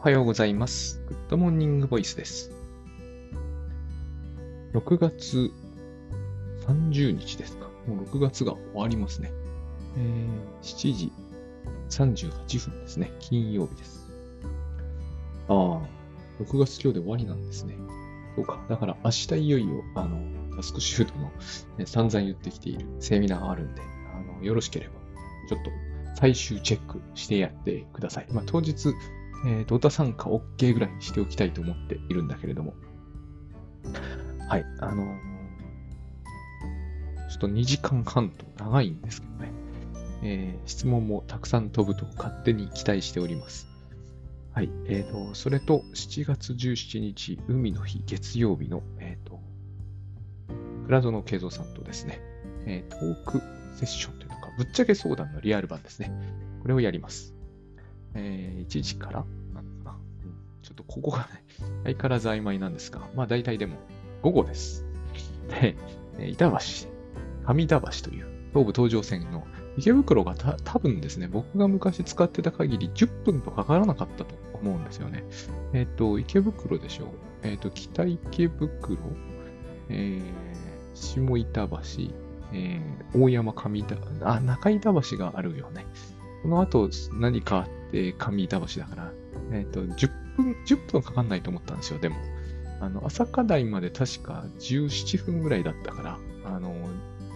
おはようございます。 Good Morning Voice です。6月30日ですか。もう6月が終わりますね。えー、7時38分ですね。金曜日です。ああ、6月今日で終わりなんですね。そうか。だから明日いよいよ、あの、タスクシュートの、ね、散々言ってきているセミナーがあるんで、あの、よろしければ、ちょっと最終チェックしてやってください。まあ、当日、えー、ドータ参加 OK ぐらいにしておきたいと思っているんだけれども。はい、あのーちょっと2時間半と長いんですけどね。えー質問もたくさん飛ぶと勝手に期待しております。はい、えーと、それと7月17日、海の日、月曜日の、えーと、倉園慶三さんとですね、えートークセッションというのか、ぶっちゃけ相談のリアル版ですね。これをやります。えー1時からなのかな、うんちょっとここがね、相変わらず曖昧なんですが、まあ大体でも午後です。で、えー板橋、上田橋という東武東上線の池袋がた多分ですね、僕が昔使ってた限り10分とかからなかったと思うんですよね。えっ、と、池袋でしょう。えっ、と、北池袋、えー下板橋、えー大山上田、あ、中板橋があるよね。この後何かあって上板橋だから、えっ、と、10分、10分かかんないと思ったんですよ、でも。あの、朝霞台まで確か17分ぐらいだったから、あの、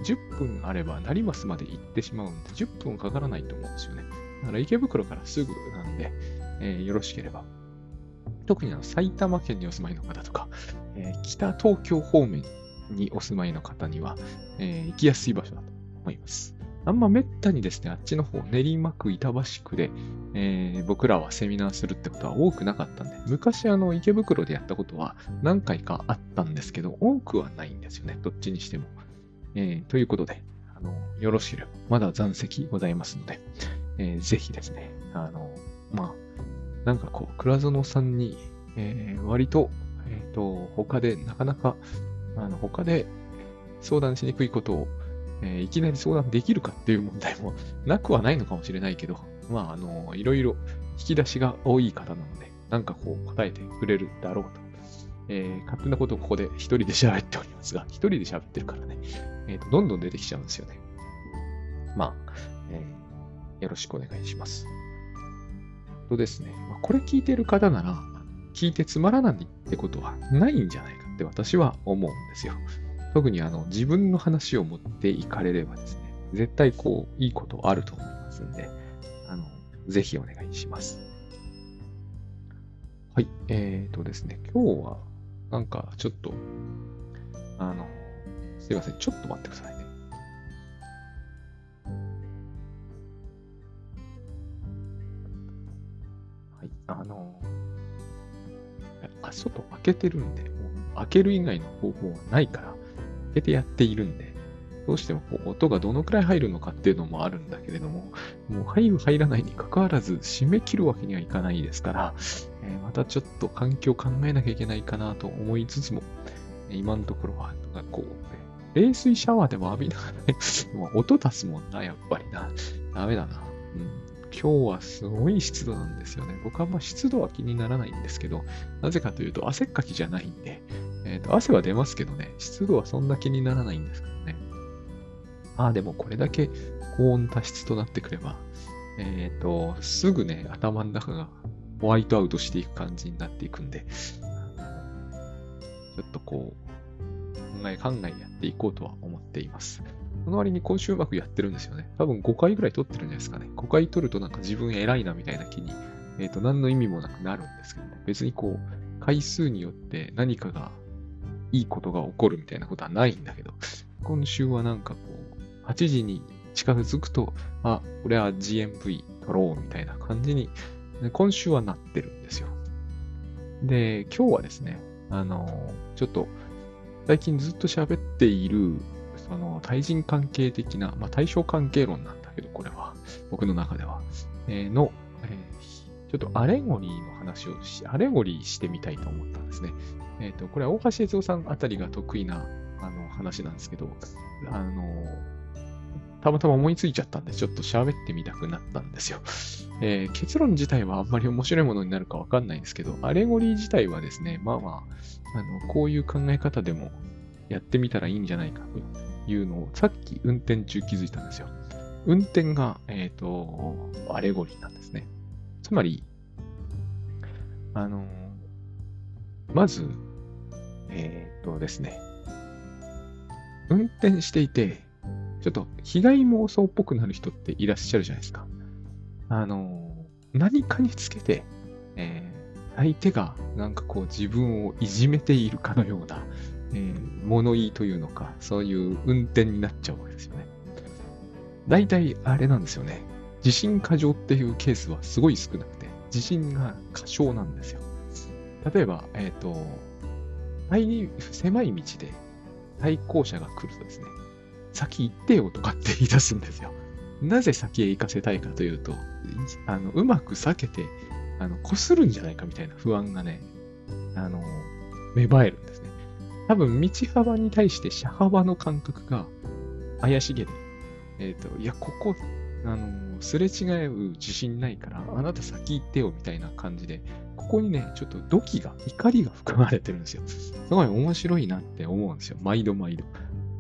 10分あれば成増まで行ってしまうんで、10分かからないと思うんですよね。だから池袋からすぐなんで、えーよろしければ。特にあの埼玉県にお住まいの方とか、えー北東京方面にお住まいの方には、えー行きやすい場所だと思います。あんまめったにですね、あっちの方、練馬区、板橋区で、えー僕らはセミナーするってことは多くなかったんで、昔あの池袋でやったことは何回かあったんですけど、多くはないんですよね、どっちにしても。えーということで、あの、よろしければ、まだ残席ございますので、えーぜひですね、あの、まあ、なんかこう、倉園さんに、えー割と、えっ、と、他でなかなか、あの、他で相談しにくいことを、えーいきなり相談できるかっていう問題もなくはないのかもしれないけど、まあ、あの、いろいろ引き出しが多い方なので、なんかこう答えてくれるだろうと。えー勝手なことをここで一人で喋っておりますが、一人で喋ってるからね、えーと、どんどん出てきちゃうんですよね。まあ、えーよろしくお願いします。とですね、まあ、これ聞いてる方なら、聞いてつまらないってことはないんじゃないかって私は思うんですよ。特にあの自分の話を持っていかれればですね、絶対こう、いいことあると思いますんで、あの、ぜひお願いします。はい、えーとですね、今日は、なんかちょっと、あの、すいません、ちょっと待ってくださいね。はい、あの、あ、外開けてるんで、もう開ける以外の方法はないから、けてやっているんで、どうしてもこう音がどのくらい入るのかっていうのもあるんだけれども、もう入る入らないに関わらず締め切るわけにはいかないですから、えーまたちょっと環境を考えなきゃいけないかなと思いつつも、今のところは、こう、ね、冷水シャワーでも浴びながらね、もう音出すもんな、やっぱりな。ダメだな。うん今日はすごい湿度なんですよね。僕はあんまあ湿度は気にならないんですけど、なぜかというと汗っかきじゃないんで、えっ、と、汗は出ますけどね、湿度はそんな気にならないんですけどね。ああ、でもこれだけ高温多湿となってくれば、えっ、と、すぐね、頭の中がホワイトアウトしていく感じになっていくんで、ちょっとこう、考え考えやっていこうとは思っています。その割に今週うまくやってるんですよね。多分5回ぐらい撮ってるんじゃないですかね。5回撮るとなんか自分偉いなみたいな気に、えっ、と、何の意味もなくなるんですけどね。別にこう、回数によって何かがいいことが起こるみたいなことはないんだけど、今週はなんかこう、8時に近づくと、あ、これは GMV 撮ろうみたいな感じに、今週はなってるんですよ。で、今日はですね、あの、ちょっと、最近ずっと喋っている、その対人関係的な、まあ対象関係論なんだけど、これは、僕の中では、えーの、ちょっとアレゴリーの話をし、アレゴリーしてみたいと思ったんですね。えっ、と、これは大橋悦夫さんあたりが得意な、あの、話なんですけど、あの、たまたま思いついちゃったんで、ちょっと喋ってみたくなったんですよ。えー、結論自体はあんまり面白いものになるかわかんないんですけど、アレゴリー自体はですね、まあまあ、あのこういう考え方でもやってみたらいいんじゃないかというのを、さっき運転中気づいたんですよ。運転が、えっ、ー、と、アレゴリーなんですね。つまり、あのまず、えっ、とですね、運転していて、ちょっと被害妄想っぽくなる人っていらっしゃるじゃないですか。あの、何かにつけて、えー、相手がなんかこう自分をいじめているかのような、えー、物言いというのか、そういう運転になっちゃうわけですよね。大体あれなんですよね。地震過剰っていうケースはすごい少なくて、地震が過小なんですよ。例えば、えっ、ー、と、狭い道で対向車が来るとですね、先行ってよとかって言い出すんですよ。なぜ先へ行かせたいかというと、あのうまく避けて、あの、擦るんじゃないかみたいな不安がね、あの、芽生えるんですね。多分、道幅に対して車幅の感覚が怪しげで、えっ、ー、と、いや、ここ、あの、すれ違う自信ないから、あなた先行ってよみたいな感じで、ここにね、ちょっと土器が、怒りが含まれてるんですよ。すごい面白いなって思うんですよ。毎度毎度。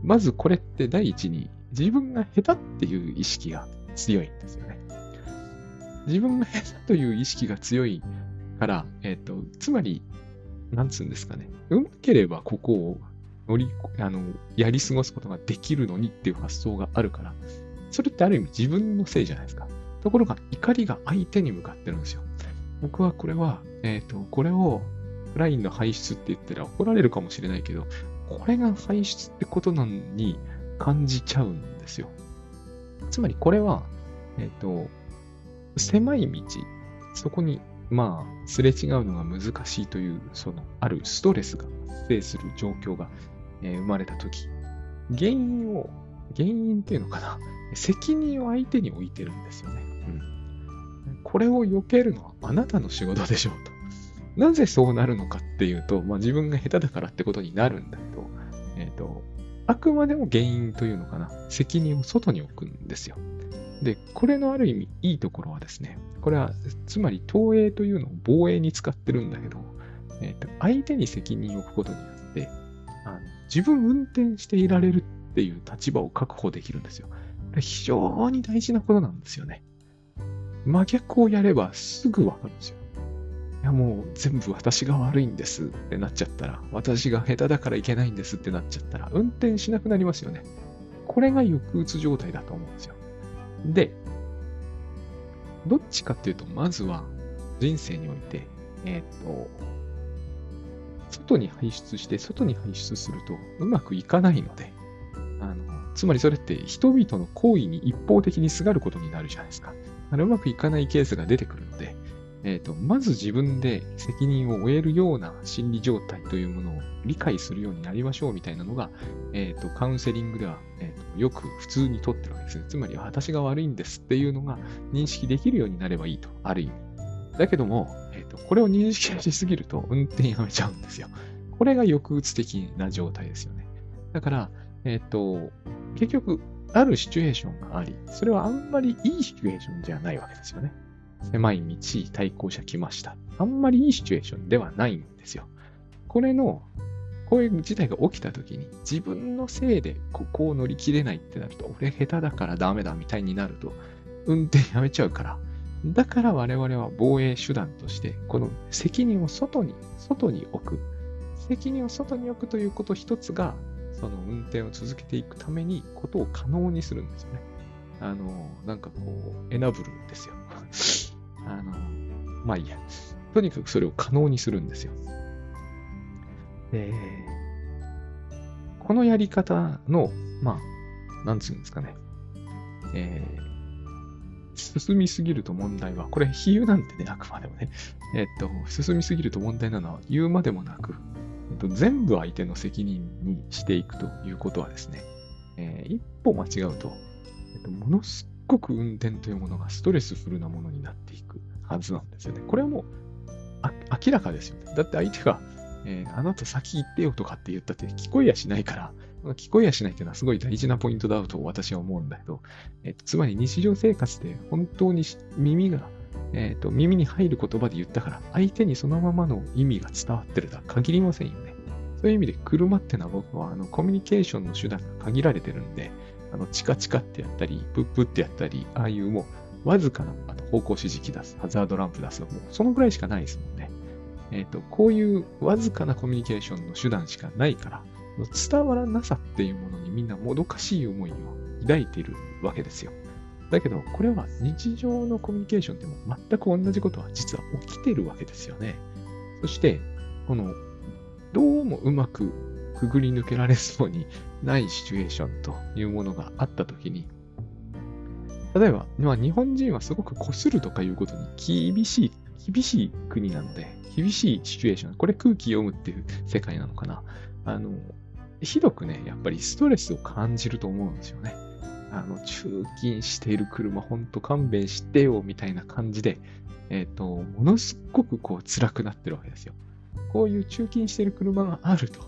まずこれって第一に、自分が下手っていう意識が強いんですよね。自分が下手という意識が強いから、えっ、ー、と、つまり、なんつうんですかね。うまければここを乗り、あの、やり過ごすことができるのにっていう発想があるから、それってある意味自分のせいじゃないですか。ところが怒りが相手に向かってるんですよ。僕はこれは、えっ、ー、と、これをフラインの排出って言ったら怒られるかもしれないけど、これが排出ってことなのに感じちゃうんですよ。つまりこれは、えっ、ー、と、狭い道、そこに、まあ、すれ違うのが難しいという、その、あるストレスが発生する状況が、えー、生まれたとき、原因を、原因っていうのかな、責任を相手に置いてるんですよね。うん。これを避けるのはあなたの仕事でしょうと。なぜそうなるのかっていうと、まあ、自分が下手だからってことになるんだけど、えっ、ー、と、あくまでも原因というのかな、責任を外に置くんですよ。で、これのある意味いいところはですね、これは、つまり投影というのを防衛に使ってるんだけど、えっ、ー、と、相手に責任を置くことによって、あの自分運転していられるっていう立場を確保できるんですよ。非常に大事なことなんですよね。真逆をやればすぐわかるんですよ。いやもう全部私が悪いんですってなっちゃったら、私が下手だからいけないんですってなっちゃったら、運転しなくなりますよね。これが抑うつ状態だと思うんですよ。で、どっちかっていうと、まずは人生において、えっ、と、外に排出して、外に排出するとうまくいかないので、あの、つまりそれって人々の行為に一方的にすがることになるじゃないですか。あのうまくいかないケースが出てくるので、え、ー、と、まず自分で責任を負えるような心理状態というものを理解するようになりましょうみたいなのが、え、ー、と、カウンセリングでは、えーと、よく普通にとってるわけですね。つまり、私が悪いんですっていうのが認識できるようになればいいと、ある意味。だけども、えっ、と、これを認識しすぎると運転やめちゃうんですよ。これが抑うつ的な状態ですよね。だから、えっ、と、結局、あるシチュエーションがあり、それはあんまりいいシチュエーションじゃないわけですよね。狭い道、対向車来ました。あんまりいいシチュエーションではないんですよ。これの、こういう事態が起きた時に、自分のせいでここを乗り切れないってなると、俺下手だからダメだみたいになると、運転やめちゃうから。だから我々は防衛手段として、この責任を外に、外に置く。責任を外に置くということ一つが、その運転を続けていくために、ことを可能にするんですよね。あの、なんかこう、エナブルですよ。あの、まあいいや。とにかくそれを可能にするんですよ。で、このやり方の、まあ、なんつうんですかね。えー、進みすぎると問題は、これ比喩なんてね、あくまでもね。えっと、進みすぎると問題なのは言うまでもなく、えっと、全部相手の責任にしていくということはですね、えー、一歩間違うと、えっと、ものすごく運転というものがストレスフルなものになっていくはずなんですよね。これはもう明らかですよね。だって相手が、えー、あなた先行ってよとかって言ったって聞こえやしないから、聞こえやしないっていうのはすごい大事なポイントだと私は思うんだけど、えっと、つまり日常生活で本当に耳が、えっと、耳に入る言葉で言ったから、相手にそのままの意味が伝わってるとは限りませんよね。そういう意味で車ってのは僕はあのコミュニケーションの手段が限られてるんで、あのチカチカってやったり、プップってやったり、ああいうもうわずかなあの方向指示器出す、ハザードランプ出すのもそのぐらいしかないですもんね。えっ、ー、と、こういうわずかなコミュニケーションの手段しかないから、伝わらなさっていうものにみんなもどかしい思いを抱いているわけですよ。だけど、これは日常のコミュニケーションでも全く同じことは実は起きてるわけですよね。そして、この、どうもうまくくぐり抜けられそうにないシチュエーションというものがあったときに、例えば、まあ、日本人はすごくこするとかいうことに厳しい、厳しい国なので、厳しいシチュエーション、これ空気読むっていう世界なのかな。あの、ひどくね、やっぱりストレスを感じると思うんですよね。あの、中勤している車、ほんと勘弁してよ、みたいな感じで、えっ、ー、と、ものすごくこう辛くなってるわけですよ。こういう中勤している車があると。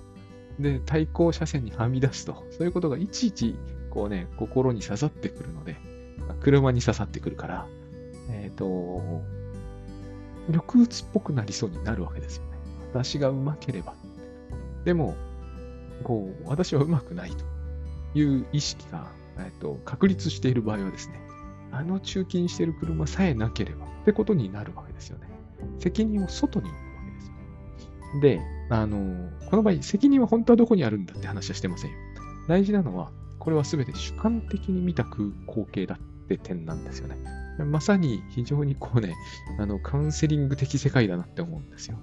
で、対向車線にはみ出すと。そういうことがいちいち、こうね、心に刺さってくるので、車に刺さってくるから、えっ、ー、と、抑うつっぽくなりそうになるわけですよね。私がうまければ。でも、こう、私はうまくないという意識が、えっと、確立している場合はですね、あの中勤している車さえなければってことになるわけですよね。責任を外に置くわけですよ。で、あの、この場合、責任は本当はどこにあるんだって話はしてませんよ。大事なのは、これは全て主観的に見た空光景だって点なんですよね。まさに非常にこうね、あの、カウンセリング的世界だなって思うんですよ。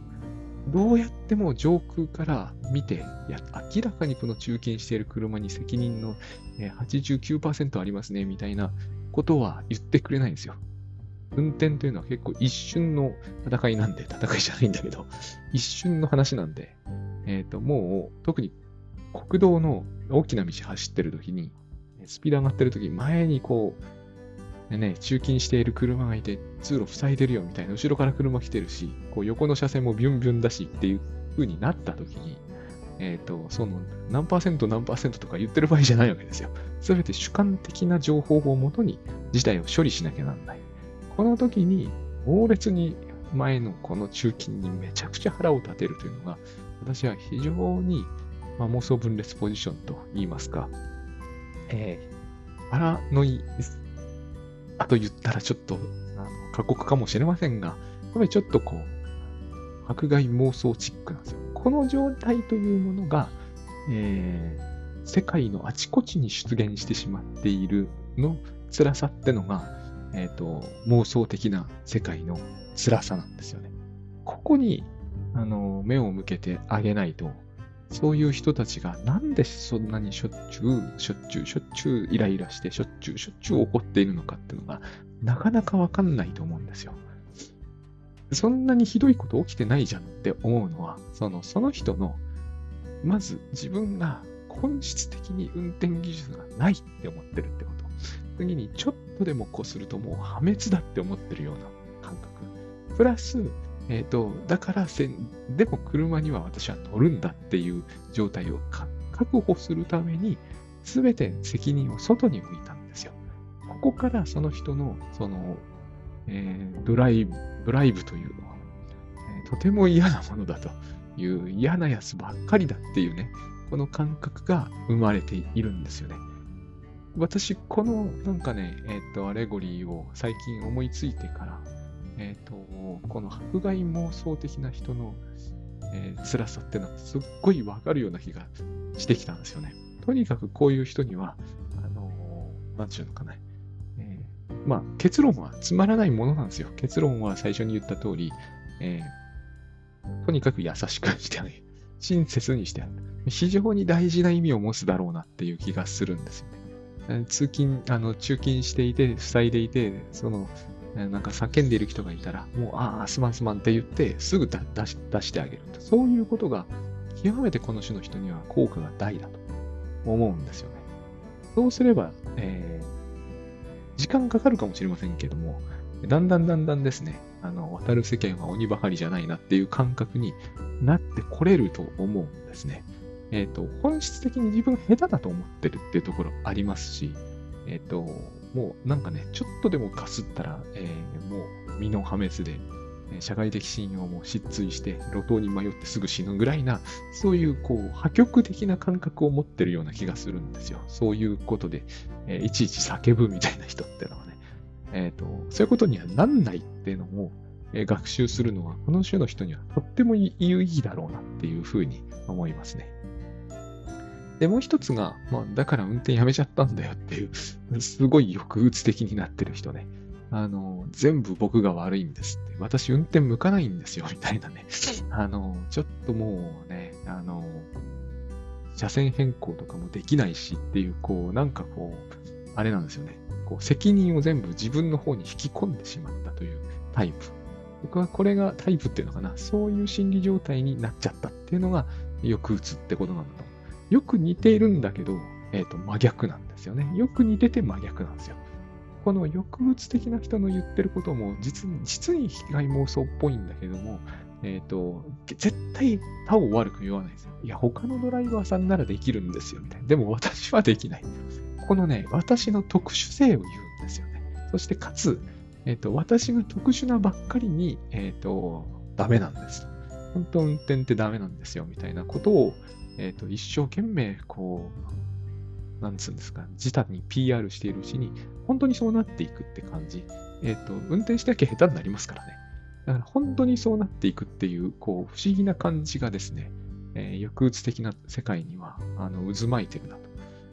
どうやっても上空から見て、いや、明らかにこの中堅している車に責任の89%ありますね、みたいなことは言ってくれないんですよ。運転というのは結構一瞬の戦いなんで、戦いじゃないんだけど、一瞬の話なんで、えっ、ー、と、もう、特に国道の大きな道走ってる時に、スピード上がってる時に前にこう、でね、中勤している車がいて、通路塞いでるよみたいな、後ろから車来てるし、こう横の車線もビュンビュンだしっていう風になった時に、えっ、ー、と、その何パーセント何パーセントとか言ってる場合じゃないわけですよ。すべて主観的な情報をもとに事態を処理しなきゃなんない。この時に猛烈に前のこの中勤にめちゃくちゃ腹を立てるというのが、私は非常に、まあ、妄想分裂ポジションと言いますか、えー、パラノイあと言ったらちょっと、過酷かもしれませんが、やっぱりちょっとこう、迫害妄想チックなんですよ。この状態というものが、えー、世界のあちこちに出現してしまっているの辛さってのが、えっ、ー、と、妄想的な世界の辛さなんですよね。ここに、あの、目を向けてあげないと、そういう人たちがなんでそんなにしょっちゅう、しょっちゅう、しょっちゅうイライラして、しょっちゅう、しょっちゅう怒っているのかっていうのが、なかなかわかんないと思うんですよ。そんなにひどいこと起きてないじゃんって思うのは、その、その人の、まず自分が本質的に運転技術がないって思ってるってこと。次に、ちょっとでもこうするともう破滅だって思ってるような感覚。プラス、えっ、ー、と、だからせん、でも車には私は乗るんだっていう状態を確保するために、すべて責任を外に置いたんですよ。ここからその人の、その、えー、ドライブ、ドライブというのは、えー、とても嫌なものだという嫌なやつばっかりだっていうね、この感覚が生まれているんですよね。私、このなんかね、えっ、ー、と、アレゴリーを最近思いついてから、え、ー、と、この迫害妄想的な人の、えー、辛さっていうのはすっごいわかるような気がしてきたんですよね。とにかくこういう人には、あのー、なんちゅうのかな。えー、まあ、結論はつまらないものなんですよ。結論は最初に言った通り、えー、とにかく優しくしてあげる。親切にしてあげる。非常に大事な意味を持つだろうなっていう気がするんですよね。通勤、あの、中勤していて、塞いでいて、その、なんか叫んでいる人がいたら、もう、ああ、すまんすまんって言って、すぐ出し出してあげる。そういうことが、極めてこの種の人には効果が大だと思うんですよね。そうすれば、えー、時間かかるかもしれませんけども、だんだんだんだんですね、あの、渡る世間は鬼ばかりじゃないなっていう感覚になってこれると思うんですね。えっ、と、本質的に自分下手だと思ってるっていうところありますし、えっ、と、もうなんかね、ちょっとでもかすったら、えー、もう身の破滅で、社会的信用も失墜して路頭に迷ってすぐ死ぬぐらいな、そういうこう破局的な感覚を持ってるような気がするんですよ。そういうことで、えー、いちいち叫ぶみたいな人ってのはね。え、ー、と、そういうことにはなんないっていうのも、えー、学習するのは、この種の人にはとっても有意義だろうなっていうふうに思いますね。で、もう一つが、まあ、だから運転やめちゃったんだよっていう、すごい抑うつ的になってる人ね。あの、全部僕が悪いんですって。私運転向かないんですよ、みたいなね。あの、ちょっともうね、あの、車線変更とかもできないしっていう、こう、なんかこう、あれなんですよね。こう、責任を全部自分の方に引き込んでしまったというタイプ。僕はこれがタイプっていうのかな。そういう心理状態になっちゃったっていうのが、よく打つってことなんだと。よく似ているんだけど、えっ、ー、と、真逆なんですよね。よく似てて真逆なんですよ。この抑うつ的な人の言ってることも実に、実に被害妄想っぽいんだけども、えっ、ー、と、絶対他を悪く言わないですよ。いや、他のドライバーさんならできるんですよ、みたいな。でも私はできない。このね、私の特殊性を言うんですよね。そしてかつ、えっ、ー、と、私が特殊なばっかりに、えっ、ー、と、ダメなんです。本当運転ってダメなんですよ、みたいなことを、えっ、と、一生懸命、こう、なんつうんですか、自他に PR しているうちに、本当にそうなっていくって感じ。えっ、ー、と、運転しなきゃ下手になりますからね。だから本当にそうなっていくっていう、こう、不思議な感じがですね、えー、抑うつ的な世界には、あの、渦巻いてるなと。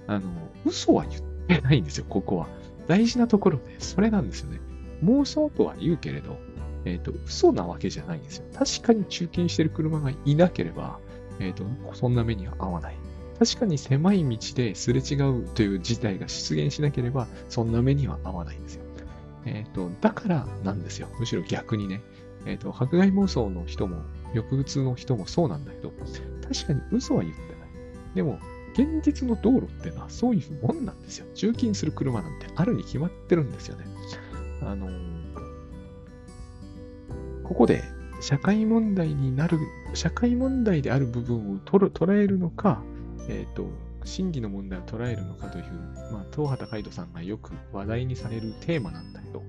あの、嘘は言ってないんですよ、ここは。大事なところで、それなんですよね。妄想とは言うけれど、えっ、ー、と、嘘なわけじゃないんですよ。確かに中継してる車がいなければ、えっ、ー、と、そんな目には合わない。確かに狭い道ですれ違うという事態が出現しなければ、そんな目には合わないんですよ。えっ、ー、と、だからなんですよ。むしろ逆にね。えっ、ー、と、迫害妄想の人も、抑うつの人もそうなんだけど、確かに嘘は言ってない。でも、現実の道路ってのはそういうもんなんですよ。中金する車なんてあるに決まってるんですよね。あのー、ここで社会問題になる、社会問題である部分を捉えるのか、えっ、ー、と、真偽の問題を捉えるのかという、まあ、東畑海人さんがよく話題にされるテーマなんだけど、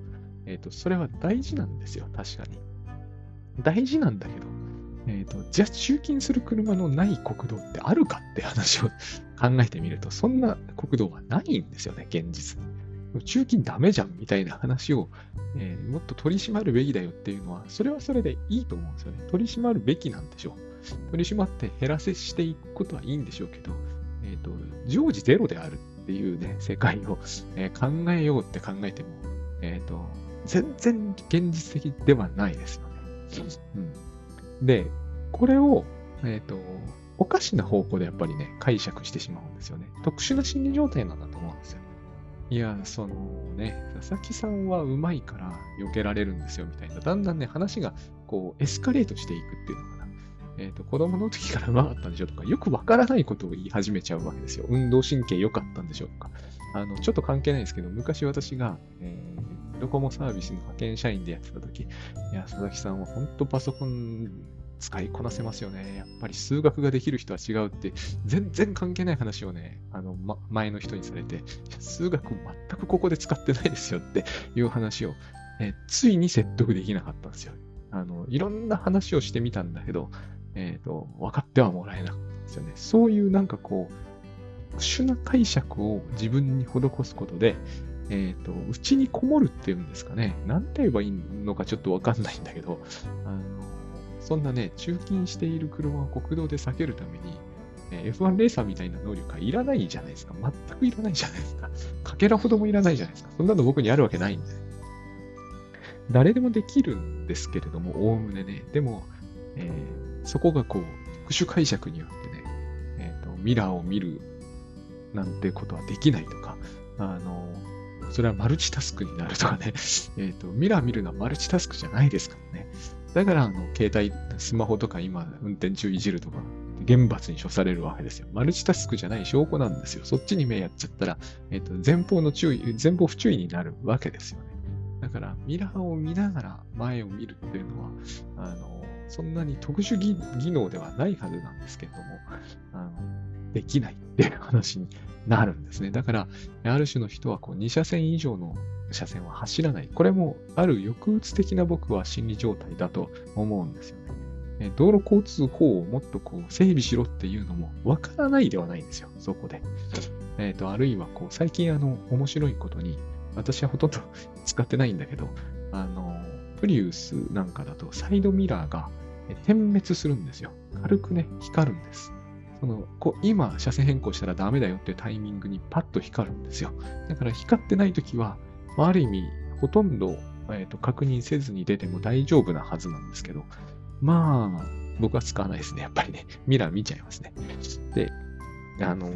えっ、ー、と、それは大事なんですよ、確かに。大事なんだけど、えっ、ー、と、じゃあ中金する車のない国道ってあるかって話を考えてみると、そんな国道はないんですよね、現実に。中金ダメじゃんみたいな話を、えー、もっと取り締まるべきだよっていうのは、それはそれでいいと思うんですよね。取り締まるべきなんでしょう。取り締まって減らせしていくことはいいんでしょうけど、えっ、ー、と、常時ゼロであるっていうね、世界を、えー、考えようって考えても、えっ、と、全然現実的ではないですよね。うん、で、これを、えっ、と、おかしな方向でやっぱりね、解釈してしまうんですよね。特殊な心理状態なんだと思うん。いや、そのね、佐々木さんはうまいから避けられるんですよみたいな、だんだんね、話がこうエスカレートしていくっていうのかな。えっ、ー、と、子供の時からうまかったんでしょとか、よくわからないことを言い始めちゃうわけですよ。運動神経良かったんでしょとか。あの、ちょっと関係ないですけど、昔私が、えー、ドコモサービスの派遣社員でやってた時、いや、佐々木さんは本当パソコン使いこなせますよね。やっぱり数学ができる人は違うって、全然関係ない話をね、あの、ま、前の人にされて、数学全くここで使ってないですよっていう話を、えついに説得できなかったんですよ。あの、いろんな話をしてみたんだけど、えっ、ー、と、分かってはもらえなかったんですよね。そういうなんかこう、特殊な解釈を自分に施すことで、えっ、ー、と、うちにこもるっていうんですかね。なんて言えばいいのかちょっとわかんないんだけど、あの、そんなね、中勤している車を国道で避けるために、え F1 レーサーみたいな能力はいらないじゃないですか。全くいらないじゃないですか。かけらほどもいらないじゃないですか。そんなの僕にあるわけないんで。誰でもできるんですけれども、おおむねね。でも、えーそこがこう、特殊解釈によってね、え、ー、と、ミラーを見るなんてことはできないとか、あの、それはマルチタスクになるとかね、えっ、ー、と、ミラー見るのはマルチタスクじゃないですからね。だから、あの、携帯、スマホとか今、運転中いじるとか、厳罰に処されるわけですよ。マルチタスクじゃない証拠なんですよ。そっちに目やっちゃったら、えっ、と、前方の注意、前方不注意になるわけですよね。だから、ミラーを見ながら前を見るっていうのは、あの、そんなに特殊技能ではないはずなんですけれども、あのできないっていう話になるんですね。だから、ある種の人はこう2車線以上の車線は走らない。これもある抑うつ的な僕は心理状態だと思うんですよね。道路交通法をもっとこう整備しろっていうのもわからないではないんですよ、そこで。えっ、ー、と、あるいはこう、最近あの、面白いことに、私はほとんど使ってないんだけど、あの、プリウスなんかだとサイドミラーが点滅するんですよ。軽くね、光るんです。そのこ今、車線変更したらダメだよっていうタイミングにパッと光るんですよ。だから光ってないときは、まあ、ある意味、ほとんど、えーと、確認せずに出ても大丈夫なはずなんですけど、まあ、僕は使わないですね。やっぱりね、ミラー見ちゃいますね。で、あの、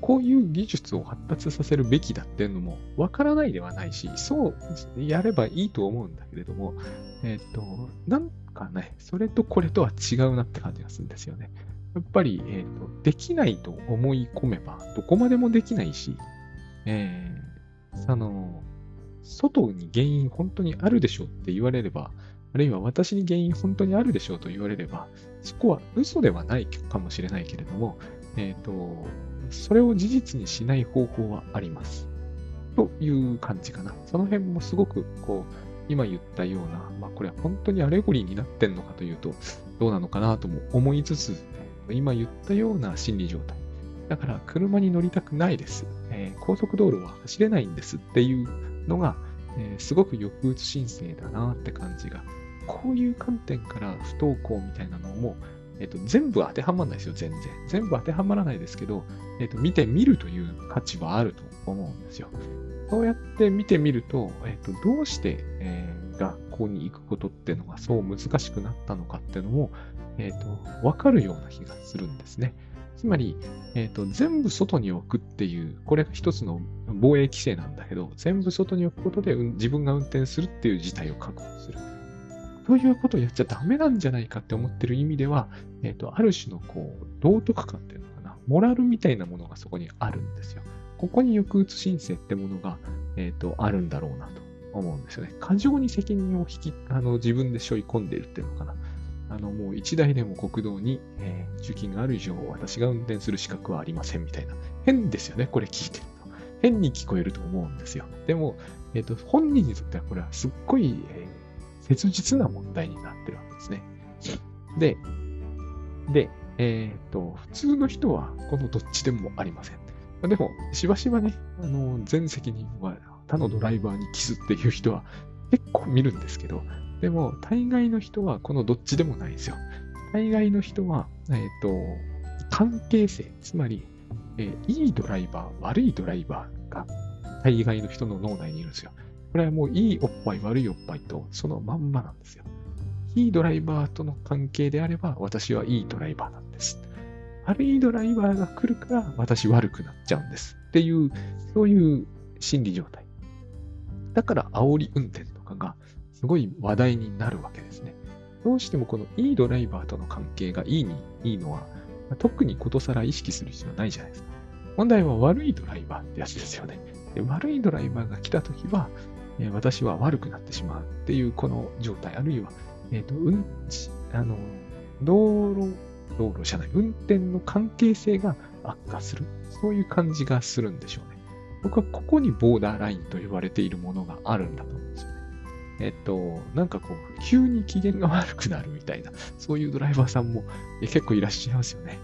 こういう技術を発達させるべきだっていうのもわからないではないし、そうやればいいと思うんだけれども、えっ、ー、と、なんかね、それとこれとは違うなって感じがするんですよね。やっぱり、えっ、ー、と、できないと思い込めば、どこまでもできないし、えー、あの、外に原因本当にあるでしょうって言われれば、あるいは私に原因本当にあるでしょうと言われれば、そこは嘘ではないかもしれないけれども、えっ、ー、と、それを事実にしない方法はあります。という感じかな。その辺もすごく、こう、今言ったような、まあこれは本当にアレゴリーになってんのかというと、どうなのかなとも思いつつ、今言ったような心理状態。だから車に乗りたくないです。えー、高速道路は走れないんですっていうのが、えー、すごく抑うつ申請だなって感じが。こういう観点から不登校みたいなのも、えっと、全部当てはまらないですよ、全然。全部当てはまらないですけど、えっと、見てみるという価値はあると思うんですよ。そうやって見てみると、えっと、どうして、えー、学校に行くことっていうのがそう難しくなったのかっていうのも、えっと、わかるような気がするんですね。つまり、えっと、全部外に置くっていう、これが一つの防衛規制なんだけど、全部外に置くことで、自分が運転するっていう事態を確保する。ということをやっちゃダメなんじゃないかって思ってる意味では、えっ、と、ある種のこう、道徳感っていうのかな、モラルみたいなものがそこにあるんですよ。ここに抑うつ申請ってものが、えっ、ー、と、あるんだろうなと思うんですよね。過剰に責任を引き、あの、自分で背負い込んでるっていうのかな。あの、もう一台でも国道に、えー、重金がある以上、私が運転する資格はありませんみたいな。変ですよね、これ聞いてると。変に聞こえると思うんですよ。でも、えっ、ー、と、本人にとってはこれはすっごい、えー切実な問題になってるわけですね。で、で、えっ、ー、と、普通の人はこのどっちでもありません。でも、しばしばね、あの、全責任は他のドライバーにキスっていう人は結構見るんですけど、でも、大概の人はこのどっちでもないんですよ。大概の人は、えっ、ー、と、関係性、つまり、えー、いいドライバー、悪いドライバーが大概の人の脳内にいるんですよ。これはもういいおっぱい、悪いおっぱいとそのまんまなんですよ。いいドライバーとの関係であれば、私はいいドライバーなんです。悪いドライバーが来るから私悪くなっちゃうんです。っていう、そういう心理状態。だから煽り運転とかがすごい話題になるわけですね。どうしてもこのいいドライバーとの関係がいいにいいのは、特にことさら意識する必要ないじゃないですか。問題は悪いドライバーってやつですよね。で悪いドライバーが来たときは、え私は悪くなってしまうっていうこの状態、あるいは、えっ、ー、と、うんち、あの、道路、道路車内、運転の関係性が悪化する。そういう感じがするんでしょうね。僕はここにボーダーラインと言われているものがあるんだと思うんですよね。えっと、なんかこう、急に機嫌が悪くなるみたいな、そういうドライバーさんも結構いらっしゃいますよね。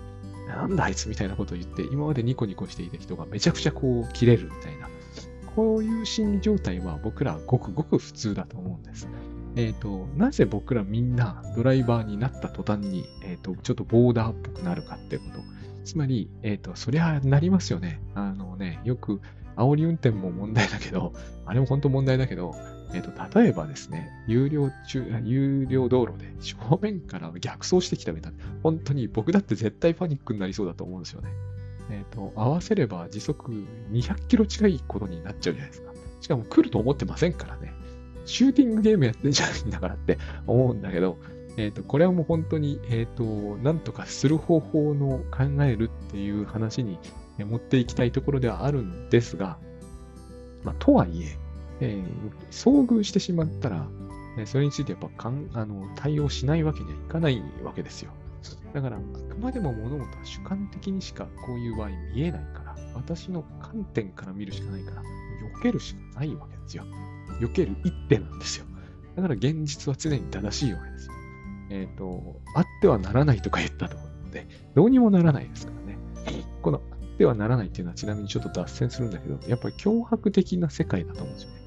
なんだあいつみたいなことを言って、今までニコニコしていた人がめちゃくちゃこう、切れるみたいな、こういう心理状態は僕らごくごく普通だと思うんです。え、ー、と、なぜ僕らみんなドライバーになった途端に、え、ー、と、ちょっとボーダーっぽくなるかってこと。つまり、え、ー、と、そりゃなりますよね。あのね、よく、煽り運転も問題だけど、あれも本当問題だけど、えっ、と、例えばですね、有料中、有料道路で正面から逆走してきたみたいな、本当に僕だって絶対パニックになりそうだと思うんですよね。えっ、ー、と、合わせれば時速200キロ近いことになっちゃうじゃないですか。しかも来ると思ってませんからね。シューティングゲームやってんじゃないんだからって思うんだけど、えっ、ー、と、これはもう本当に、えっ、ー、と、なんとかする方法の考えるっていう話に持っていきたいところではあるんですが、まあ、とはいえ、えー、遭遇してしまったら、それについてやっぱかんあの対応しないわけにはいかないわけですよ。だから、あくまでも物事は主観的にしかこういう場合見えないから、私の観点から見るしかないから、避けるしかないわけですよ。避ける一手なんですよ。だから現実は常に正しいわけですよ。えっ、ー、と、あってはならないとか言ったと思うので、どうにもならないですからね。このあってはならないっていうのはちなみにちょっと脱線するんだけど、やっぱり脅迫的な世界だと思うんですよね。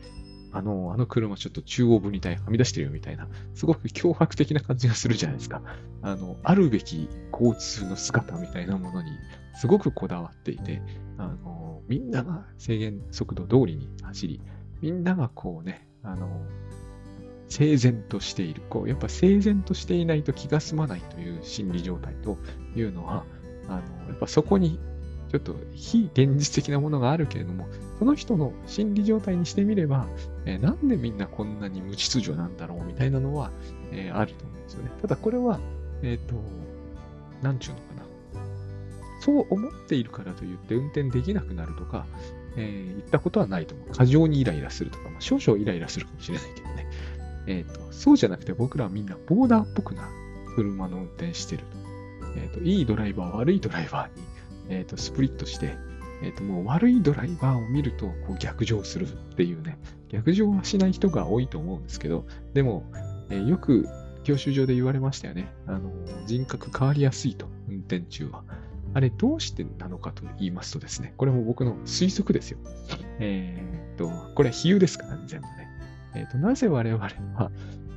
あの、あの車ちょっと中央分離帯はみ出してるよみたいな、すごく脅迫的な感じがするじゃないですか。あの、あるべき交通の姿みたいなものにすごくこだわっていて、あの、みんなが制限速度通りに走り、みんながこうね、あの、整然としている。こう、やっぱ整然としていないと気が済まないという心理状態というのは、あの、やっぱそこにちょっと非現実的なものがあるけれども、その人の心理状態にしてみれば、えー、なんでみんなこんなに無秩序なんだろうみたいなのは、えー、あると思うんですよね。ただこれは、えっ、ー、と、なんちゅうの？そう思っているからといって運転できなくなるとか、えー、言ったことはないと思う。過剰にイライラするとか、まあ、少々イライラするかもしれないけどね。え、ー、と、そうじゃなくて僕らはみんなボーダーっぽくな車の運転してると。え、ー、と、いいドライバー、悪いドライバーに、えっ、と、スプリットして、えっ、と、もう悪いドライバーを見ると、こう逆上するっていうね、逆上はしない人が多いと思うんですけど、でも、えよく教習所で言われましたよね。あの、人格変わりやすいと、運転中は。あれ、どうしてなのかと言いますとですね、これも僕の推測ですよ。えー、っと、これは比喩ですからね、全部ね。えー、っと、なぜ我々は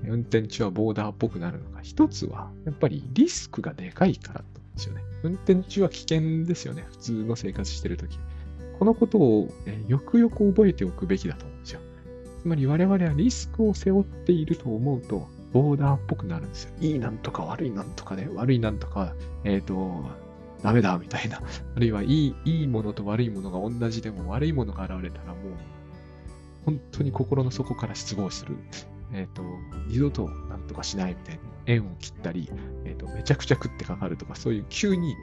運転中はボーダーっぽくなるのか。一つは、やっぱりリスクがでかいからなんですよね。運転中は危険ですよね。普通の生活してるとき。このことを、えよくよく覚えておくべきだと思うんですよ。つまり我々はリスクを背負っていると思うと、ボーダーっぽくなるんですよ。いいなんとか悪いなんとかね、悪いなんとか、えっ、ー、と、ダメだみたいな。あるいは、いい、いいものと悪いものが同じでも悪いものが現れたらもう、本当に心の底から失望する。えっ、ー、と、二度となんとかしないみたいな。縁を切ったり、えっ、ー、と、めちゃくちゃ食ってかかるとか、そういう急に、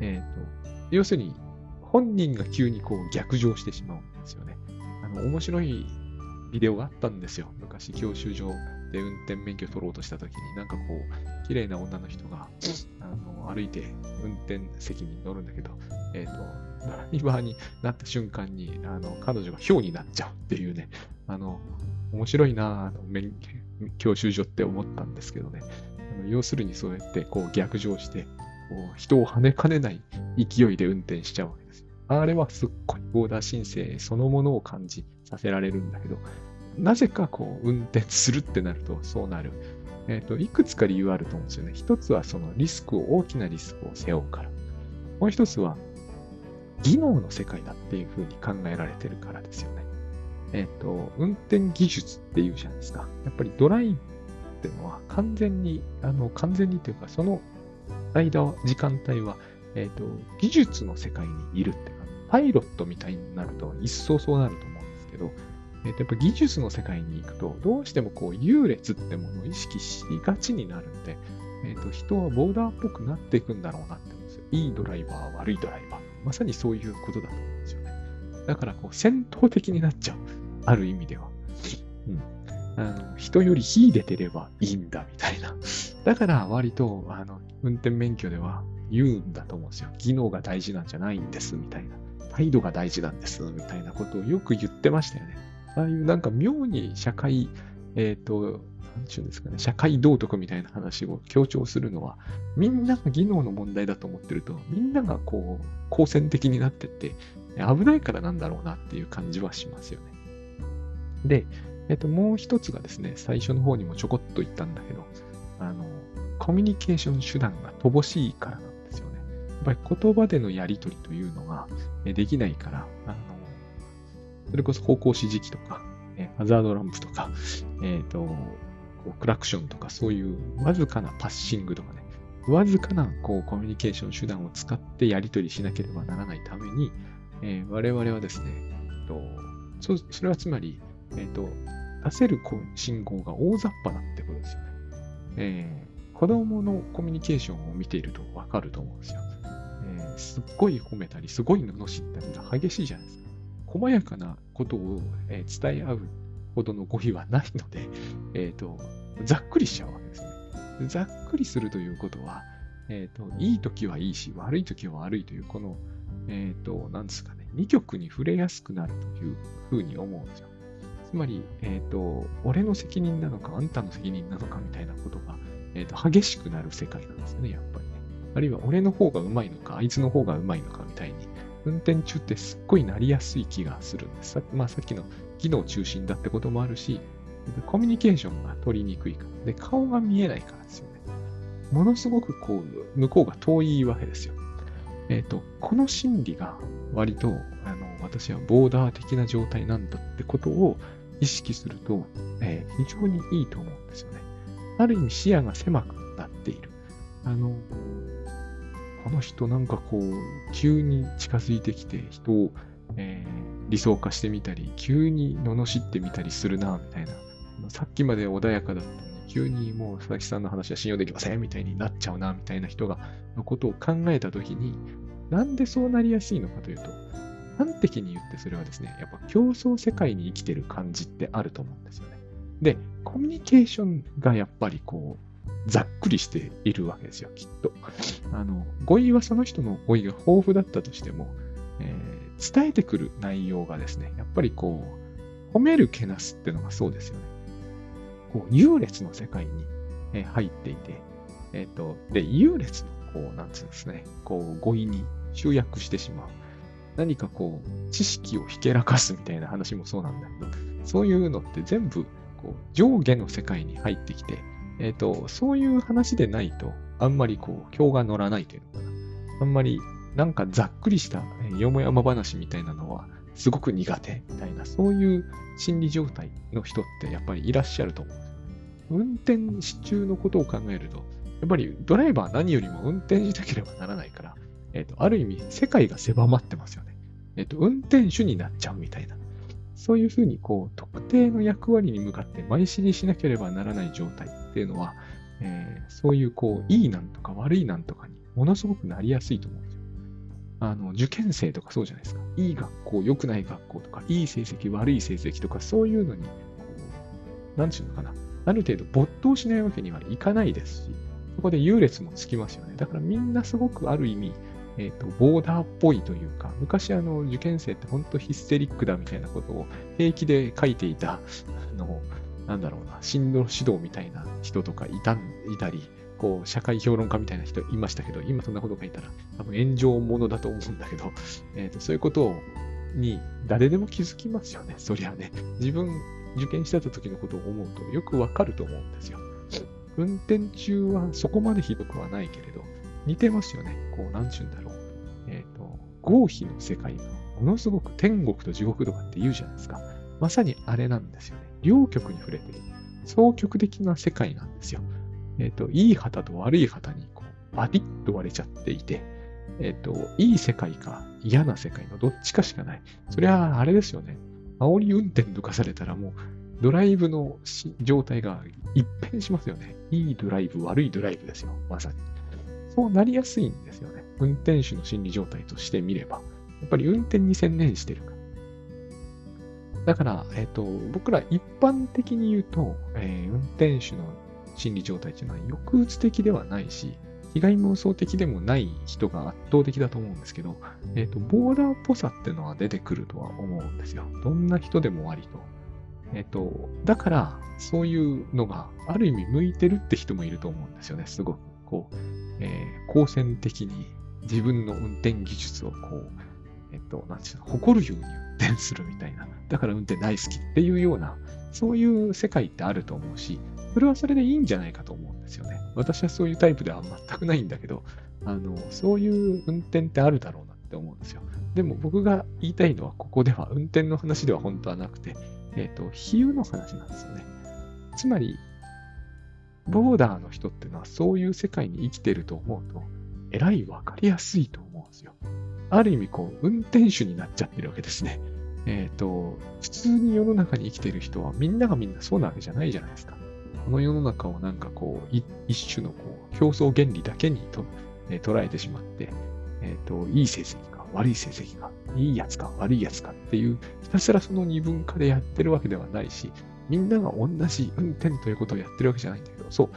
えっ、と、要するに、本人が急にこう逆上してしまうんですよね。あの、面白いビデオがあったんですよ。昔、教習所で運転免許取ろうとした時に、なんかこう、綺麗な女の人が、あの、歩いて運転席に乗るんだけど、えっ、ー、と、ドライバーになった瞬間に、あの、彼女が氷になっちゃうっていうね、あの、面白いなあの、免教習所って思ったんですけどね。あの要するにそうやってこう逆上して、こう人を跳ねかねない勢いで運転しちゃうわけです。あれはすっごいボーダー申請そのものを感じさせられるんだけど、なぜかこう運転するってなるとそうなる。えっ、ー、と、いくつか理由あると思うんですよね。一つはそのリスクを、大きなリスクを背負うから。もう一つは、技能の世界だっていうふうに考えられてるからですよね。えっ、ー、と、運転技術っていうじゃないですか。やっぱりドライっていうのは完全に、あの、完全にというか、その間、時間帯は、えっ、ー、と、技術の世界にいるっていうか、パイロットみたいになると一層そうなると思うけど、えー、とやっぱ技術の世界に行くと、どうしてもこう優劣ってものを意識しがちになるので、えー、と人はボーダーっぽくなっていくんだろうなって思うんですよ。いいドライバー、悪いドライバー。まさにそういうことだと思うんですよね。だからこう戦闘的になっちゃう。ある意味では。うん。あの、人より秀でてればいいんだみたいな。だから割と、あの、運転免許では言うんだと思うんですよ。技能が大事なんじゃないんです、みたいな。態度が大事なんです、みたいなことをよく言ってましたよね。ああいうなんか妙に社会、えっ、ー、と、なんちゅうんですかね、社会道徳みたいな話を強調するのは、みんなが技能の問題だと思ってると、みんながこう、好戦的になってって、危ないからなんだろうなっていう感じはしますよね。で、えっ、ー、と、もう一つがですね、最初の方にもちょこっと言ったんだけど、あの、コミュニケーション手段が乏しいからなん。ぱり言葉でのやりとりというのができないから、あのそれこそ方向指示器とか、えハザードランプとか、えっ、ー、と、クラクションとかそういうわずかなパッシングとかね、わずかなこうコミュニケーション手段を使ってやり取りしなければならないために、えー、我々はですね、えー、とそそれはつまり、えーと、出せる信号が大雑把だってことですよね。えー、子供のコミュニケーションを見ているとわかると思うんですよ。すっごい褒めたり、すごい罵ったりが激しいじゃないですか。細やかなことを、えー、伝え合うほどの語彙はないので、えっ、ー、と、ざっくりしちゃうわけですね。ざっくりするということは、えっ、と、いい時はいいし、悪い時は悪いという、この、えっ、と、なんですかね、二極に触れやすくなるというふうに思うんですよ。つまり、えっ、と、俺の責任なのか、あんたの責任なのかみたいなことが、えっ、と、激しくなる世界なんですよね、やっぱり。あるいは、俺の方がうまいのか、あいつの方がうまいのかみたいに、運転中ってすっごいなりやすい気がするんです。まあ、さっきの技能中心だってこともあるし、コミュニケーションが取りにくいから。で、顔が見えないからですよね。ものすごくこう、向こうが遠いわけですよ。えっ、ー、と、この心理が割と、あの、私はボーダー的な状態なんだってことを意識すると、えー、非常にいいと思うんですよね。ある意味視野が狭くなっている。あの、この人なんかこう、急に近づいてきて人を、えー、理想化してみたり、急に罵ってみたりするな、みたいな。さっきまで穏やかだったのに、急にもう佐々木さんの話は信用できませんみたいになっちゃうな、みたいな人が、のことを考えたときに、なんでそうなりやすいのかというと、端的に言ってそれはですね、やっぱ競争世界に生きてる感じってあると思うんですよね。で、コミュニケーションがやっぱりこう、ざっくりしているわけですよ、きっと。あの、語彙はその人の語彙が豊富だったとしても、えー、伝えてくる内容がですね、やっぱりこう、褒めるけなすってのがそうですよね。こう、優劣の世界に、え入っていて、えっ、ー、と、で、優劣の、こう、なんつうんですね、こう、語彙に集約してしまう。何かこう、知識をひけらかすみたいな話もそうなんだけど、そういうのって全部、こう、上下の世界に入ってきて、えっ、ー、と、そういう話でないと、あんまりこう、今日が乗らないというのかな。あんまり、なんかざっくりした、えよもやま話みたいなのは、すごく苦手みたいな、そういう心理状態の人ってやっぱりいらっしゃると思う。運転中のことを考えると、やっぱりドライバー何よりも運転しなければならないから、えっ、ー、と、ある意味世界が狭まってますよね。えっ、ー、と、運転手になっちゃうみたいな。そういうふうに、こう、特定の役割に向かって前知りしなければならない状態っていうのは、えー、そういう、こう、いいなんとか悪いなんとかにものすごくなりやすいと思うんですよ。あの、受験生とかそうじゃないですか。いい学校、良くない学校とか、いい成績、悪い成績とか、そういうのに、こう、なんていうのかな。ある程度没頭しないわけにはいかないですし、そこで優劣もつきますよね。だからみんなすごくある意味、えっ、ー、と、ボーダーっぽいというか、昔あの、受験生って本当ヒステリックだみたいなことを平気で書いていた、あの、なんだろうな、進路指導みたいな人とかいた、いたり、こう、社会評論家みたいな人いましたけど、今そんなこと書いたら、多分炎上ものだと思うんだけど、えっ、ー、と、そういうことをに誰でも気づきますよね。そりゃね。自分、受験してた時のことを思うとよくわかると思うんですよ。運転中はそこまでひどくはないけれど、似てますよね。こう、なんちゅうんだろう。えっ、ー、と、合否の世界がものすごく天国と地獄とかって言うじゃないですか。まさにあれなんですよね。両極に触れてる。双極的な世界なんですよ。えっ、ー、と、いい旗と悪い旗にこう、バリッと割れちゃっていて、えっ、ー、と、いい世界か嫌な世界のどっちかしかない。それはあれですよね。煽り運転とかされたらもう、ドライブの状態が一変しますよね。いいドライブ、悪いドライブですよ。まさに。そうなりやすいんですよね。運転手の心理状態としてみれば。やっぱり運転に専念してるから。だから、えっ、ー、と、僕ら一般的に言うと、えー、運転手の心理状態っていうのは抑うつ的ではないし、被害妄想的でもない人が圧倒的だと思うんですけど、えっ、ー、と、ボーダーっぽさっていうのは出てくるとは思うんですよ。どんな人でも割と。えっ、と、だから、そういうのがある意味向いてるって人もいると思うんですよね。すごく。こう、えー、好戦的に自分の運転技術をこう、えっ、と、なんていうの、誇るように運転するみたいな。だから運転大好きっていうような、そういう世界ってあると思うし、それはそれでいいんじゃないかと思うんですよね。私はそういうタイプでは全くないんだけど、あの、そういう運転ってあるだろうなって思うんですよ。でも僕が言いたいのはここでは運転の話では本当はなくて、えっ、ー、と、比喩の話なんですよね。つまり、ボーダーの人っていうのはそういう世界に生きてると思うと、えらいわかりやすいと思うんですよ。ある意味、こう、運転手になっちゃってるわけですね。えっ、ー、と、普通に世の中に生きてる人はみんながみんなそうなわけじゃないじゃないですか。この世の中をなんかこう、一種のこう競争原理だけにと、えー、捉えてしまって、えっ、ー、と、いい成績か悪い成績か、いいやつか悪いやつかっていう、ひたすらその二分化でやってるわけではないし、みんなが同じ運転ということをやってるわけじゃないんだけど、そう、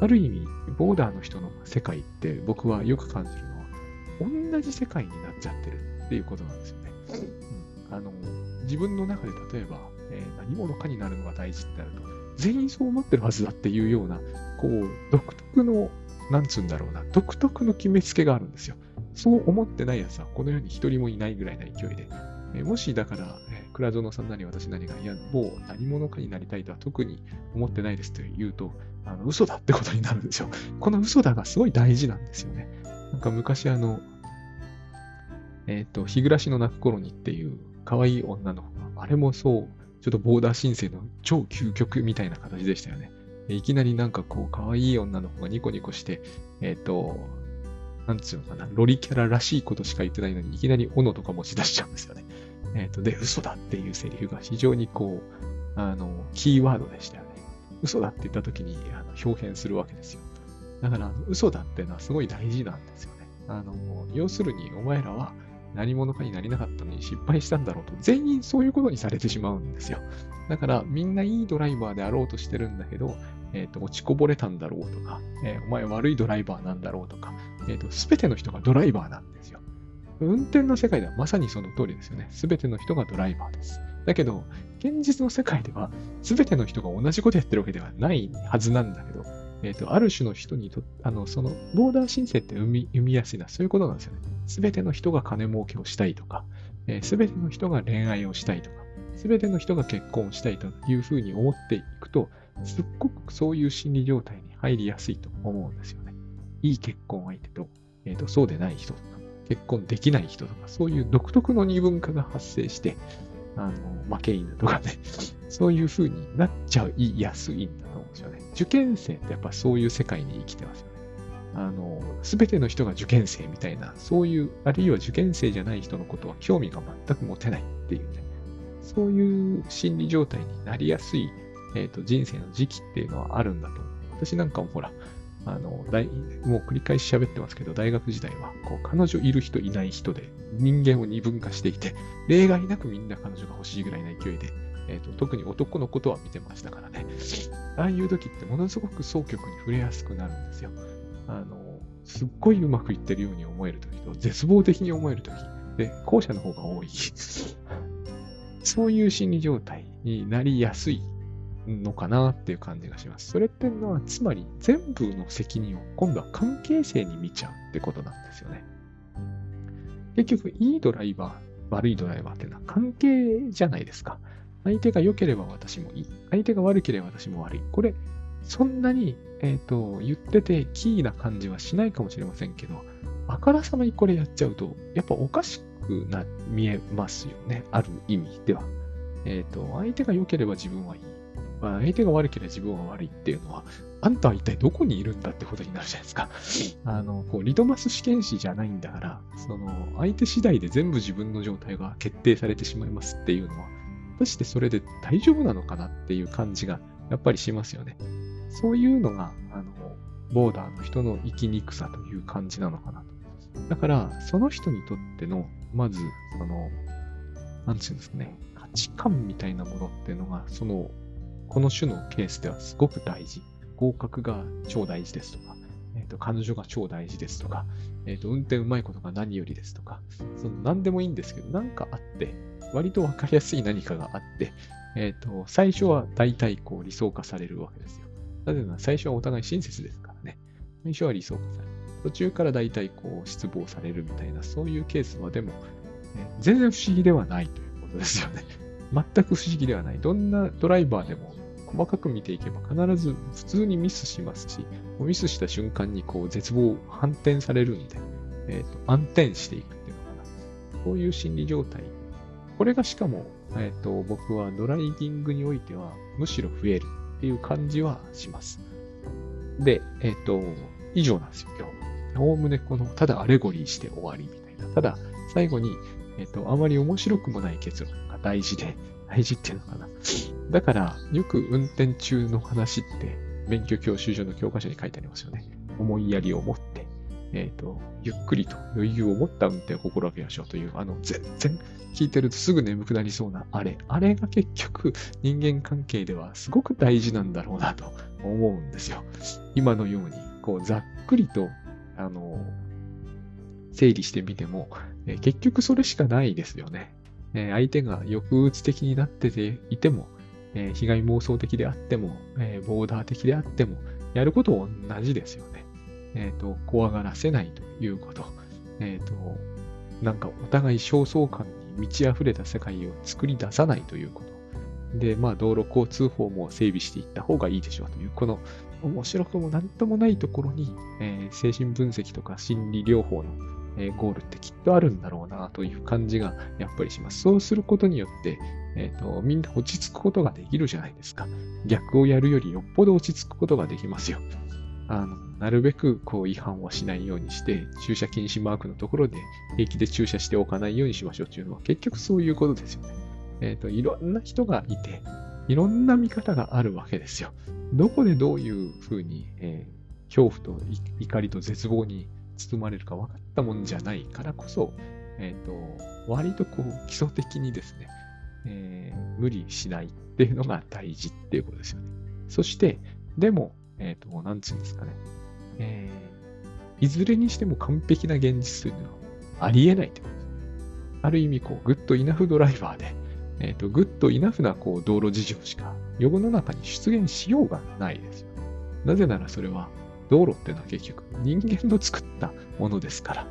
ある意味、ボーダーの人の世界って僕はよく感じるのは、同じ世界になっちゃってるっていうことなんですよね。うん、あの自分の中で例えば、えー、何者かになるのが大事ってなると、全員そう思ってるはずだっていうような、こう、独特の、なんつうんだろうな、独特の決めつけがあるんですよ。そう思ってない奴はこの世に一人もいないぐらいな勢いで。えー、もしだから、倉園さんなり私なりが、いや、もう何者かになりたいとは特に思ってないですと言うと、あの嘘だってことになるんですよ。この嘘だがすごい大事なんですよね。なんか昔あの、えっ、ー、と、日暮らしの泣く頃にっていう可愛い女の子が、あれもそう、ちょっとボーダー申請の超究極みたいな形でしたよね。いきなりなんかこう、可愛い女の子がニコニコして、えっ、ー、と、なんつうのかな、ロリキャラらしいことしか言ってないのに、いきなり斧とか持ち出しちゃうんですよね。えっ、ー、と、で、嘘だっていうセリフが非常にこう、あの、キーワードでしたよね。嘘だって言った時にあの表現するわけですよ。だから、嘘だっていうのはすごい大事なんですよね。あの、要するに、お前らは何者かになりなかったのに失敗したんだろうと、全員そういうことにされてしまうんですよ。だから、みんないいドライバーであろうとしてるんだけど、えっ、ー、と、落ちこぼれたんだろうとか、えー、お前悪いドライバーなんだろうとか、えっ、ー、と、すべての人がドライバーなんですよ。運転の世界ではまさにその通りですよね。すべての人がドライバーです。だけど、現実の世界では、すべての人が同じことやってるわけではないはずなんだけど、えっ、ー、と、ある種の人にとあの、その、ボーダー申請って生み生みやすいのはそういうことなんですよね。すべての人が金儲けをしたいとか、す、え、べ、ての人が恋愛をしたいとか、すべての人が結婚をしたいというふうに思っていくと、すっごくそういう心理状態に入りやすいと思うんですよね。いい結婚相手と、えっ、ー、と、そうでない人とか、結婚できない人とか、そういう独特の二分化が発生して、あの、負け犬とかね、そういう風になっちゃいやすいんだと思うんですよね。受験生ってやっぱそういう世界に生きてますよね。あの、すべての人が受験生みたいな、そういう、あるいは受験生じゃない人のことは興味が全く持てないっていうね、そういう心理状態になりやすい、えっ、ー、と、人生の時期っていうのはあるんだと思う。私なんかもほら、あの、大もう繰り返し喋ってますけど、大学時代は、こう、彼女いる人いない人で、人間を二分化していて、例外なくみんな彼女が欲しいぐらいな勢いで、えっ、ー、と、特に男のことは見てましたからね。ああいう時ってものすごく双極に触れやすくなるんですよ。あの、すっごいうまくいってるように思える時と、絶望的に思える時で、後者の方が多い。そういう心理状態になりやすいのかなっていう感じがします。それってのは、つまり全部の責任を今度は関係性に見ちゃうってことなんですよね。結局、いいドライバー、悪いドライバーっていうのは関係じゃないですか。相手が良ければ私もいい。相手が悪ければ私も悪い。これ、そんなに、えっ、ー、と、言っててキーな感じはしないかもしれませんけど、あからさまにこれやっちゃうと、やっぱおかしくな、見えますよね。ある意味では。えっ、ー、と、相手が良ければ自分はいい。まあ、相手が悪ければ自分は悪いっていうのは、あんたは一体どこにいるんだってことになるじゃないですか。あの、こう、リトマス試験紙じゃないんだから、その、相手次第で全部自分の状態が決定されてしまいますっていうのは、果たしてそれで大丈夫なのかなっていう感じが、やっぱりしますよね。そういうのが、あの、ボーダーの人の生きにくさという感じなのかなと。だから、その人にとっての、まず、その、なんていうんですかね、価値観みたいなものっていうのが、その、この種のケースではすごく大事。合格が超大事ですとか、えーと、彼女が超大事ですとか、えーと、運転うまいことが何よりですとか、その何でもいいんですけど、なんかあって、割とわかりやすい何かがあって、えっ、ー、と、最初は大体こう理想化されるわけですよ。なぜなら最初はお互い親切ですからね。最初は理想化される。途中から大体こう失望されるみたいな、そういうケースはでも、えー、全然不思議ではないということですよね。全く不思議ではない。どんなドライバーでも細かく見ていけば必ず普通にミスしますし、ミスした瞬間にこう絶望、反転されるんで、えっ、ー、と、暗転していくっていうのかな。そういう心理状態。これがしかも、えっ、ー、と、僕はドライビングにおいてはむしろ増えるっていう感じはします。で、えっ、ー、と、以上なんですよ、今日。おおむねこの、ただアレゴリーして終わりみたいな。ただ、最後に、えっ、と、あまり面白くもない結論大事で、大事っていうのかな。だから、よく運転中の話って、免許教習所の教科書に書いてありますよね。思いやりを持って、えっ、と、ゆっくりと余裕を持った運転を心がけましょうという、あの、全然聞いてるとすぐ眠くなりそうなあれ、あれが結局人間関係ではすごく大事なんだろうなと思うんですよ。今のように、こう、ざっくりと、あの、整理してみても、え結局それしかないですよね。え相手が抑うつ的になってていても、え被害妄想的であっても、えボーダー的であっても、やること同じですよね。えっ、と、怖がらせないということ。えっ、と、なんかお互い焦燥感に満ち溢れた世界を作り出さないということ。で、まあ、道路交通法も整備していった方がいいでしょうという、この面白くもなんともないところに、えー精神分析とか心理療法の、えゴールってきっとあるんだろうなという感じがやっぱりします。そうすることによって、えっ、と、みんな落ち着くことができるじゃないですか。逆をやるよりよっぽど落ち着くことができますよ。あの、なるべくこう違反はしないようにして、駐車禁止マークのところで平気で駐車しておかないようにしましょうっていうのは結局そういうことですよね。えっ、と、いろんな人がいて、いろんな見方があるわけですよ。どこでどういうふうに、えー恐怖と怒りと絶望に包まれるか分かったもんじゃないからこそ、えっ、と、割とこう基礎的にですね、えー無理しないっていうのが大事っていうことですよね。そして、でも、えっ、と、なんつうんですかね、えーいずれにしても完璧な現実というのはありえないってことです。ある意味、こう、グッドイナフドライバーで、えっ、と、グッドイナフなこう道路事情しか世の中に出現しようがないですよ。なぜならそれは道路っていうのは結局人間の作ったものですから。